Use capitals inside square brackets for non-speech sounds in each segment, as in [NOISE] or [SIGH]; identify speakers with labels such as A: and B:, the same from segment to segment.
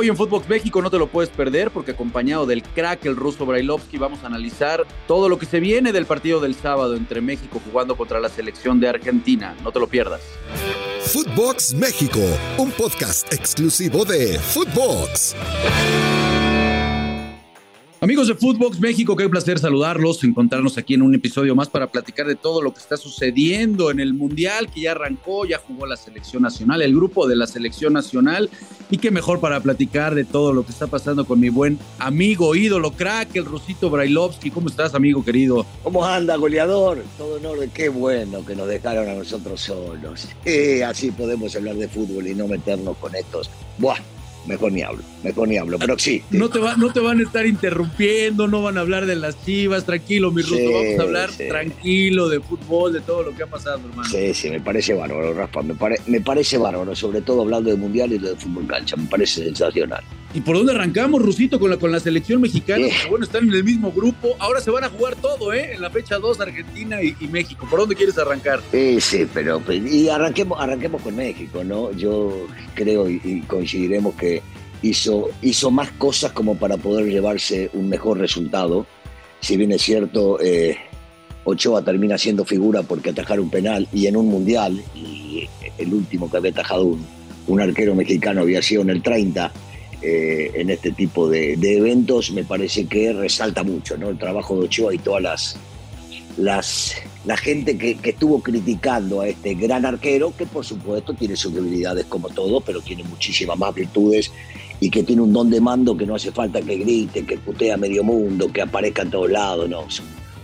A: Hoy en Footbox México no te lo puedes perder porque acompañado del crack, el ruso Brailovsky, vamos a analizar todo lo que se viene del partido del sábado entre México jugando contra la selección de Argentina. No te lo pierdas.
B: Footbox México, un podcast exclusivo de Footbox.
A: Amigos de Footbox México, qué placer saludarlos, encontrarnos aquí en un episodio más para platicar de todo lo que está sucediendo en el Mundial que ya arrancó, ya jugó la selección nacional, el grupo de la selección nacional y qué mejor para platicar de todo lo que está pasando con mi buen amigo, ídolo, crack, el Rusito Brailovsky. ¿Cómo estás, amigo querido?
C: ¿Cómo anda, goleador? Todo en qué bueno que nos dejaron a nosotros solos. [LAUGHS] Eh, así podemos hablar de fútbol y no meternos con estos. Buah, mejor ni hablo, mejor ni hablo, pero sí.
A: No te, va, no te van a estar interrumpiendo, no van a hablar de las chivas, tranquilo, mi Ruso, vamos a hablar tranquilo de fútbol, de todo lo que ha pasado, hermano.
C: Sí, sí, me parece bárbaro, Rafa, me, me parece bárbaro, sobre todo hablando de mundial y de fútbol cancha, me parece sensacional.
A: ¿Y por dónde arrancamos, Rusito, con la, con la selección mexicana? bueno, están en el mismo grupo. Ahora se van a jugar todo, ¿eh? En la fecha 2, Argentina y, México. ¿Por dónde quieres arrancar?
C: Sí, sí, pero pues, y arranquemos, arranquemos con México, ¿no? Yo creo y, coincidiremos que hizo, hizo más cosas como para poder llevarse un mejor resultado. Si bien es cierto, eh, Ochoa termina siendo figura porque atajar un penal y en un mundial, y el último que había atajado un, un arquero mexicano había sido en el 30 eh, en este tipo de, eventos, me parece que resalta mucho ¿no? el trabajo de Ochoa y todas las, las la gente que, estuvo criticando a este gran arquero, que por supuesto tiene sus debilidades como todo, pero tiene muchísimas más virtudes y que tiene un don de mando que no hace falta que grite, que putea a medio mundo, que aparezca en todos lados, no,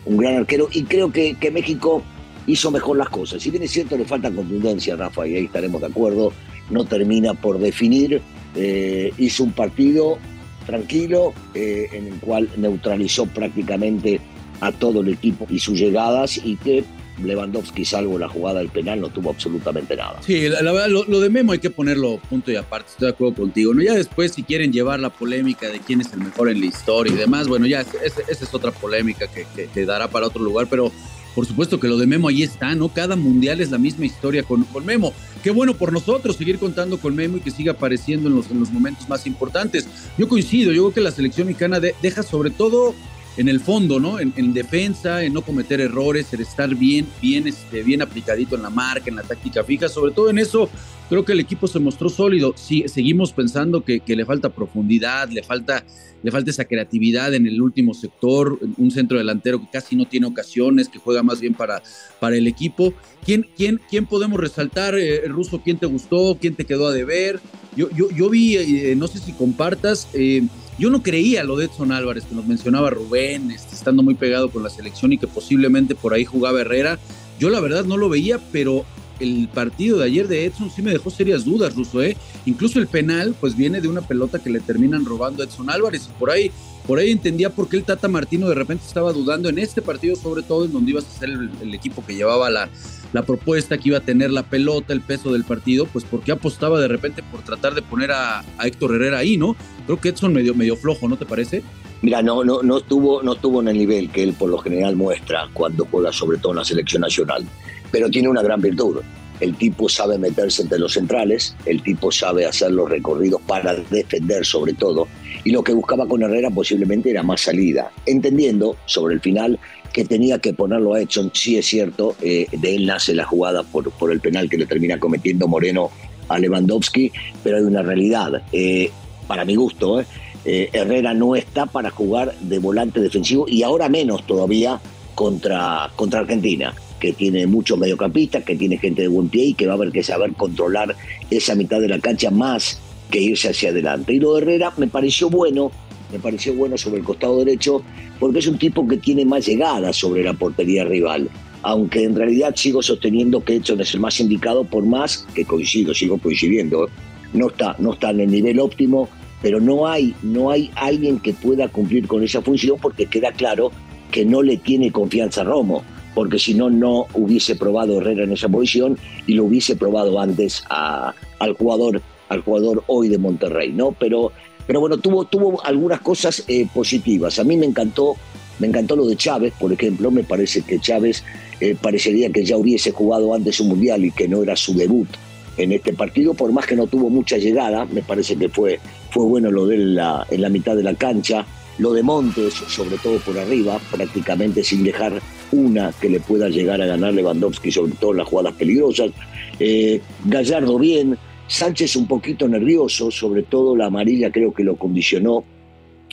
C: un, gran arquero y creo que, que México hizo mejor las cosas. Si bien es cierto, le falta contundencia, Rafa, y ahí estaremos de acuerdo, no termina por definir eh, hizo un partido tranquilo eh, en el cual neutralizó prácticamente a todo el equipo y sus llegadas y que Lewandowski, salvo la jugada del penal, no tuvo absolutamente nada.
A: Sí, la, verdad, lo, de Memo hay que ponerlo punto y aparte, estoy de acuerdo contigo. ¿no? Ya después, si quieren llevar la polémica de quién es el mejor en la historia y demás, bueno, ya esa es otra polémica que, que, dará para otro lugar, pero por supuesto que lo de Memo ahí está, ¿no? Cada mundial es la misma historia con, Memo. Qué bueno por nosotros seguir contando con Memo y que siga apareciendo en los, en los momentos más importantes. Yo coincido, yo creo que la selección mexicana deja sobre todo en el fondo, ¿no? En, defensa, en no cometer errores, en estar bien, bien, este, bien aplicadito en la marca, en la táctica fija. Sobre todo en eso, creo que el equipo se mostró sólido. Sí, seguimos pensando que, le falta profundidad, le falta, le falta esa creatividad en el último sector, un centro delantero que casi no tiene ocasiones, que juega más bien para, para el equipo. ¿Quién, quién, quién podemos resaltar, eh, Ruso? ¿Quién te gustó? ¿Quién te quedó a deber? Yo, yo, yo vi, eh, no sé si compartas. Eh, yo no creía lo de Edson Álvarez, que nos mencionaba Rubén, este, estando muy pegado con la selección y que posiblemente por ahí jugaba Herrera. Yo la verdad no lo veía, pero el partido de ayer de Edson sí me dejó serias dudas, Russo, ¿eh? Incluso el penal, pues viene de una pelota que le terminan robando a Edson Álvarez. Y por ahí, por ahí entendía por qué el Tata Martino de repente estaba dudando en este partido, sobre todo en donde iba a ser el equipo que llevaba la, la propuesta que iba a tener la pelota, el peso del partido, pues porque apostaba de repente por tratar de poner a, Héctor Herrera ahí, ¿no? Creo que Edson medio, medio flojo, ¿no te parece?
C: Mira, no, no, no, estuvo, no estuvo en el nivel que él por lo general muestra cuando juega sobre todo en la selección nacional, pero tiene una gran virtud. El tipo sabe meterse entre los centrales, el tipo sabe hacer los recorridos para defender sobre todo, y lo que buscaba con Herrera posiblemente era más salida, entendiendo sobre el final que tenía que ponerlo a Edson, sí es cierto, eh, de él nace la jugada por, por el penal que le termina cometiendo Moreno a Lewandowski, pero hay una realidad, eh, para mi gusto, eh, Herrera no está para jugar de volante defensivo y ahora menos todavía contra, contra Argentina, que tiene muchos mediocampistas, que tiene gente de buen pie y que va a haber que saber controlar esa mitad de la cancha más que irse hacia adelante. Y lo de Herrera me pareció bueno, me pareció bueno sobre el costado derecho, porque es un tipo que tiene más llegada sobre la portería rival. Aunque en realidad sigo sosteniendo que Edson es el más indicado, por más que coincido, sigo coincidiendo. No está, no está en el nivel óptimo, pero no hay, no hay alguien que pueda cumplir con esa función porque queda claro que no le tiene confianza a Romo, porque si no, no hubiese probado Herrera en esa posición y lo hubiese probado antes al jugador al jugador hoy de Monterrey, ¿no? Pero pero bueno, tuvo, tuvo algunas cosas eh, positivas. A mí me encantó, me encantó lo de Chávez, por ejemplo. Me parece que Chávez eh, parecería que ya hubiese jugado antes un mundial y que no era su debut en este partido, por más que no tuvo mucha llegada, me parece que fue, fue bueno lo de la, en la mitad de la cancha, lo de Montes, sobre todo por arriba, prácticamente sin dejar una que le pueda llegar a ganar Lewandowski, sobre todo en las jugadas peligrosas. Eh, Gallardo bien, Sánchez un poquito nervioso, sobre todo la amarilla creo que lo condicionó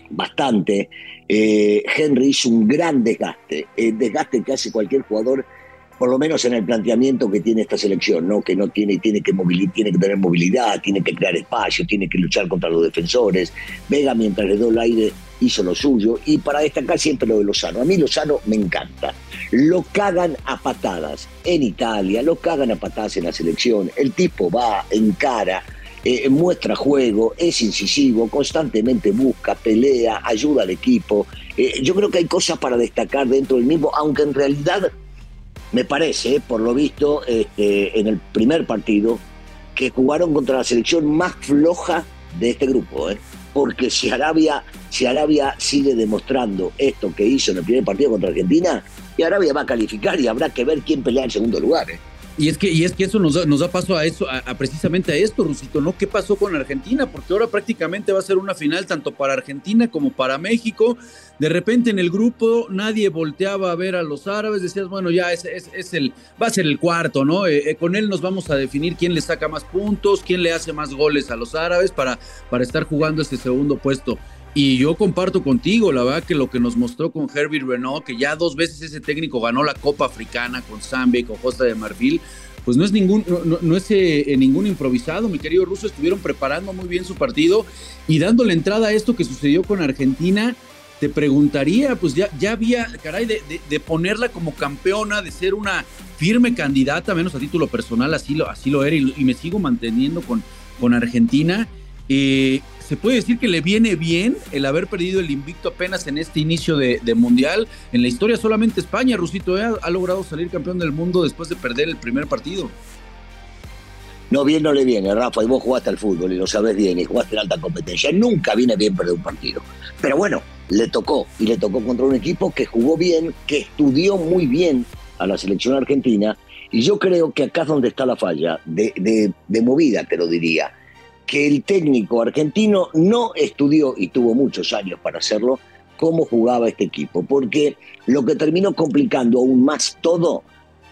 C: bastante. Eh, Henry hizo un gran desgaste, el desgaste que hace cualquier jugador por lo menos en el planteamiento que tiene esta selección, ¿no? que no tiene, tiene que, tiene que tener movilidad, tiene que crear espacio, tiene que luchar contra los defensores. Vega, mientras le dio el aire, hizo lo suyo. Y para destacar siempre lo de Lozano. A mí Lozano me encanta. Lo cagan a patadas en Italia, lo cagan a patadas en la selección. El tipo va, encara, eh, muestra juego, es incisivo, constantemente busca, pelea, ayuda al equipo. Eh, yo creo que hay cosas para destacar dentro del mismo, aunque en realidad me parece, por lo visto, este, en el primer partido, que jugaron contra la selección más floja de este grupo. ¿eh? Porque si Arabia, si Arabia sigue demostrando esto que hizo en el primer partido contra Argentina, y Arabia va a calificar y habrá que ver quién pelea en segundo lugar. ¿eh?
A: Y es que, y es que eso nos da, nos da paso a eso, a, precisamente a esto, Rusito, ¿no? ¿Qué pasó con Argentina? Porque ahora prácticamente va a ser una final tanto para Argentina como para México. De repente en el grupo nadie volteaba a ver a los árabes, decías, bueno, ya es, es, el, va a ser el cuarto, ¿no? Eh, eh, con él nos vamos a definir quién le saca más puntos, quién le hace más goles a los árabes para, para estar jugando ese segundo puesto. Y yo comparto contigo, la verdad que lo que nos mostró con Herbie Renault, que ya dos veces ese técnico ganó la Copa Africana con Zambia y con Costa de Marfil, pues no es ningún, no, es eh, ningún improvisado, mi querido Ruso, estuvieron preparando muy bien su partido y dándole entrada a esto que sucedió con Argentina, te preguntaría, pues ya, ya había, caray, de, ponerla como campeona, de ser una firme candidata, menos a título personal, así lo, así lo era, y, me sigo manteniendo con, con Argentina. Eh, se puede decir que le viene bien el haber perdido el invicto apenas en este inicio de, Mundial. En la historia solamente España, Rusito, eh, ha, logrado salir campeón del mundo después de perder el primer partido.
C: No, bien no le viene, Rafa, y vos jugaste al fútbol y lo sabes bien, y jugaste en alta competencia. Nunca viene bien perder un partido. Pero bueno, le tocó, y le tocó contra un equipo que jugó bien, que estudió muy bien a la selección argentina, y yo creo que acá es donde está la falla, de, de, de movida, te lo diría que el técnico argentino no estudió, y tuvo muchos años para hacerlo, cómo jugaba este equipo, porque lo que terminó complicando aún más todo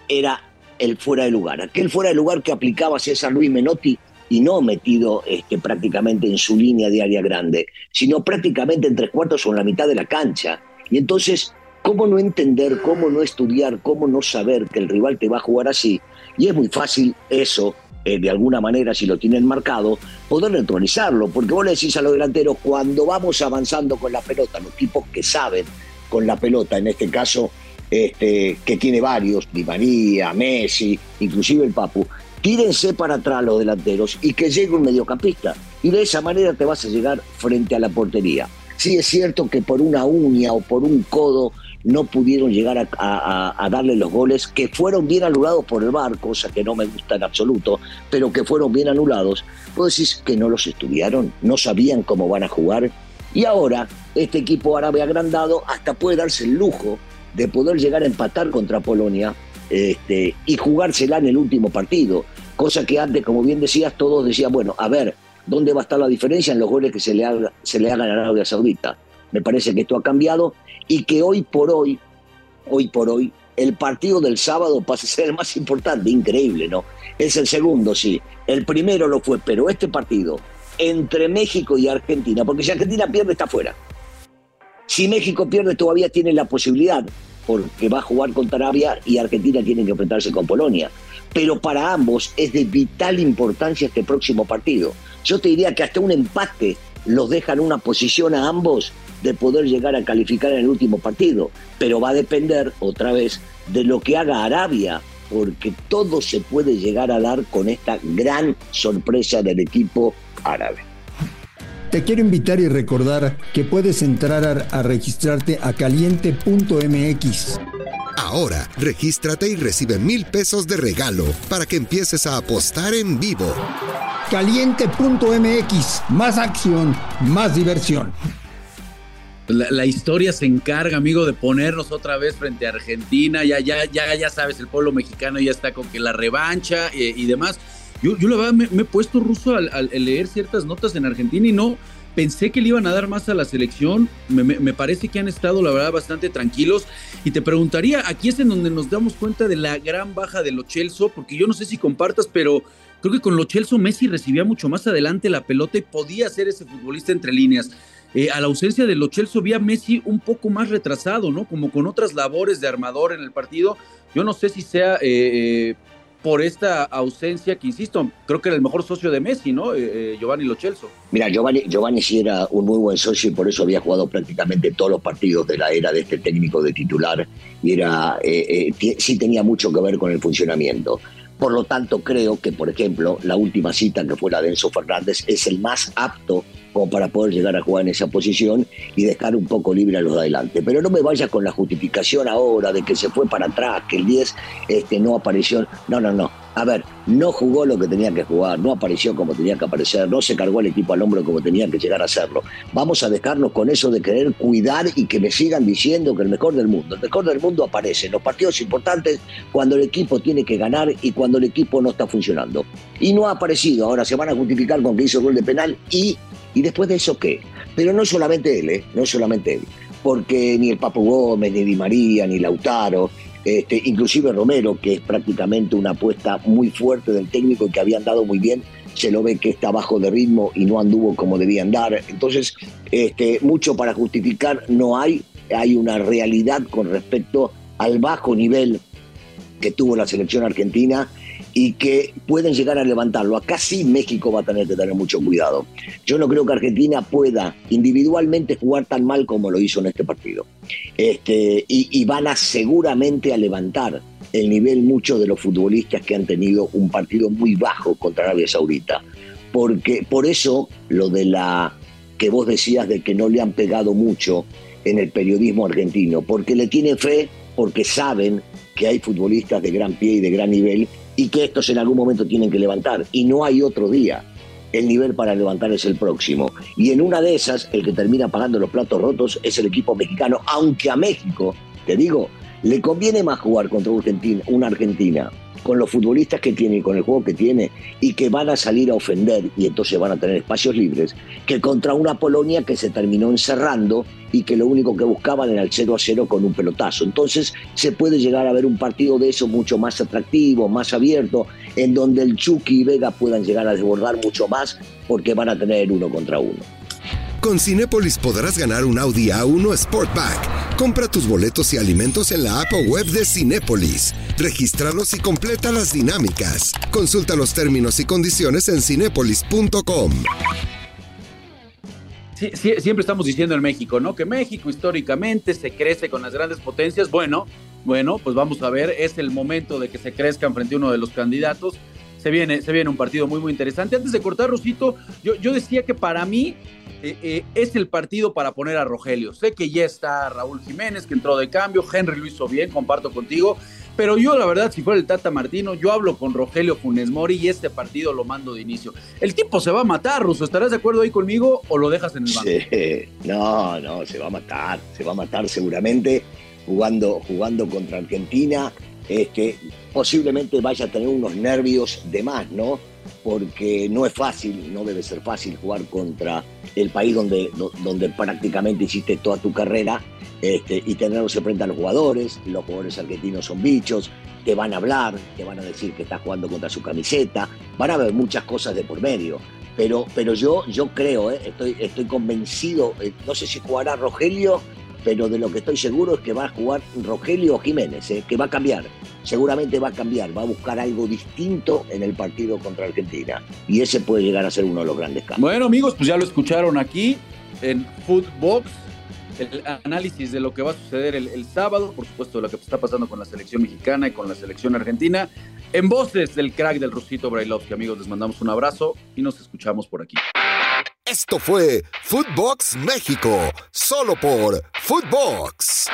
C: era el fuera de lugar, aquel fuera de lugar que aplicaba César Luis Menotti y no metido este, prácticamente en su línea de área grande, sino prácticamente en tres cuartos o en la mitad de la cancha. Y entonces, ¿cómo no entender, cómo no estudiar, cómo no saber que el rival te va a jugar así? Y es muy fácil eso eh, de alguna manera, si lo tienen marcado, poder neutralizarlo. Porque vos le decís a los delanteros, cuando vamos avanzando con la pelota, los tipos que saben con la pelota, en este caso, este, que tiene varios, Di María, Messi, inclusive el Papu, tírense para atrás los delanteros y que llegue un mediocampista. Y de esa manera te vas a llegar frente a la portería. Sí es cierto que por una uña o por un codo no pudieron llegar a, darle los goles que fueron bien anulados por el VAR, cosa que no me gusta en absoluto, pero que fueron bien anulados. Vos decís que no los estudiaron, no sabían cómo van a jugar. Y ahora este equipo árabe agrandado hasta puede darse el lujo de poder llegar a empatar contra Polonia este, y jugársela en el último partido. Cosa que antes, como bien decías, todos decían, bueno, a ver, ¿dónde va a estar la diferencia en los goles que se le, se le hagan a Arabia Saudita? Me parece que esto ha cambiado y que hoy por hoy, hoy por hoy, el partido del sábado pasa a ser el más importante, increíble, ¿no? Es el segundo, sí. El primero lo fue, pero este partido entre México y Argentina, porque si Argentina pierde está fuera. Si México pierde todavía tiene la posibilidad, porque va a jugar contra Arabia y Argentina tiene que enfrentarse con Polonia. Pero para ambos es de vital importancia este próximo partido. Yo te diría que hasta un empate los deja en una posición a ambos de poder llegar a calificar en el último partido, pero va a depender otra vez de lo que haga Arabia, porque todo se puede llegar a dar con esta gran sorpresa del equipo árabe.
D: Te quiero invitar y recordar que puedes entrar a, registrarte a caliente.mx.
B: Ahora, regístrate y recibe mil pesos de regalo para que empieces a apostar en vivo.
D: Caliente.mx, más acción, más diversión.
A: La, historia se encarga, amigo, de ponernos otra vez frente a Argentina. Ya, ya, ya, ya sabes, el pueblo mexicano ya está con que la revancha y demás. Yo, yo la verdad me, he puesto ruso al, leer ciertas notas en Argentina y no, pensé que le iban a dar más a la selección. Me, parece que han estado, la verdad, bastante tranquilos. Y te preguntaría, aquí es en donde nos damos cuenta de la gran baja de Lo Chelso, porque yo no sé si compartas, pero creo que con Lo Chelso Messi recibía mucho más adelante la pelota y podía ser ese futbolista entre líneas. Eh, a la ausencia de Lo Chelso vi a Messi un poco más retrasado, ¿no? Como con otras labores de armador en el partido. Yo no sé si sea eh, por esta ausencia que, insisto, creo que era el mejor socio de Messi, ¿no? Eh, eh, Giovanni Lo Celso.
C: Mira, Giovanni, Giovanni sí era un muy buen socio y por eso había jugado prácticamente todos los partidos de la era de este técnico de titular y era, eh, sí tenía mucho que ver con el funcionamiento. Por lo tanto, creo que, por ejemplo, la última cita que fue la de Enzo Fernández es el más apto como para poder llegar a jugar en esa posición y dejar un poco libre a los de adelante. Pero no me vayas con la justificación ahora de que se fue para atrás, que el 10 este, no apareció. No, no, no. A ver, no jugó lo que tenía que jugar, no apareció como tenía que aparecer, no se cargó el equipo al hombro como tenía que llegar a hacerlo. Vamos a dejarnos con eso de querer cuidar y que me sigan diciendo que el mejor del mundo. El mejor del mundo aparece en los partidos importantes cuando el equipo tiene que ganar y cuando el equipo no está funcionando. Y no ha aparecido. Ahora se van a justificar con que hizo gol de penal y ¿Y después de eso qué? Pero no solamente él, ¿eh? no solamente él, porque ni el Papo Gómez, ni Di María, ni Lautaro, este, inclusive Romero, que es prácticamente una apuesta muy fuerte del técnico y que había andado muy bien, se lo ve que está bajo de ritmo y no anduvo como debía andar. Entonces, este, mucho para justificar no hay, hay una realidad con respecto al bajo nivel que tuvo la selección argentina y que pueden llegar a levantarlo. Acá sí México va a tener que tener mucho cuidado. Yo no creo que Argentina pueda individualmente jugar tan mal como lo hizo en este partido. Este, y, van a seguramente a levantar el nivel muchos de los futbolistas que han tenido un partido muy bajo contra Arabia Saudita. Porque por eso lo de la que vos decías de que no le han pegado mucho en el periodismo argentino, porque le tienen fe, porque saben que hay futbolistas de gran pie y de gran nivel y que estos en algún momento tienen que levantar. Y no hay otro día. El nivel para levantar es el próximo. Y en una de esas, el que termina pagando los platos rotos es el equipo mexicano, aunque a México, te digo, le conviene más jugar contra una Argentina con los futbolistas que tiene y con el juego que tiene y que van a salir a ofender y entonces van a tener espacios libres, que contra una Polonia que se terminó encerrando y que lo único que buscaban era el 0 a 0 con un pelotazo. Entonces se puede llegar a ver un partido de eso mucho más atractivo, más abierto, en donde el Chucky y Vega puedan llegar a desbordar mucho más porque van a tener uno contra uno.
B: Con Cinépolis podrás ganar un Audi A1 Sportback. Compra tus boletos y alimentos en la app o web de Cinépolis. Regístralos y completa las dinámicas. Consulta los términos y condiciones en cinépolis.com.
A: siempre estamos diciendo en México, ¿no? Que México históricamente se crece con las grandes potencias. Bueno, bueno, pues vamos a ver, es el momento de que se crezcan frente a uno de los candidatos. Se viene, se viene un partido muy, muy interesante. Antes de cortar, Rosito, yo, yo decía que para mí eh, eh, es el partido para poner a Rogelio. Sé que ya está Raúl Jiménez, que entró de cambio, Henry lo hizo bien, comparto contigo, pero yo la verdad, si fuera el Tata Martino, yo hablo con Rogelio Funes Mori y este partido lo mando de inicio. El tipo se va a matar, Ruso, ¿estarás de acuerdo ahí conmigo o lo dejas en el banco?
C: no, no, se va a matar, se va a matar seguramente jugando, jugando contra Argentina. Este, posiblemente vaya a tener unos nervios de más, ¿no? porque no es fácil, no debe ser fácil jugar contra el país donde, donde prácticamente hiciste toda tu carrera este, y tenerlos frente a los jugadores. Los jugadores argentinos son bichos, te van a hablar, te van a decir que estás jugando contra su camiseta, van a haber muchas cosas de por medio. Pero, pero yo, yo creo, eh, estoy, estoy convencido, eh, no sé si jugará Rogelio pero de lo que estoy seguro es que va a jugar Rogelio Jiménez, ¿eh? que va a cambiar. Seguramente va a cambiar, va a buscar algo distinto en el partido contra Argentina. Y ese puede llegar a ser uno de los grandes cambios.
A: Bueno, amigos, pues ya lo escucharon aquí en Footbox. El análisis de lo que va a suceder el, sábado, por supuesto, de lo que está pasando con la selección mexicana y con la selección argentina. En voces del crack del Rusito Brailovsky, amigos, les mandamos un abrazo y nos escuchamos por aquí.
B: Esto fue Footbox México, solo por Footbox.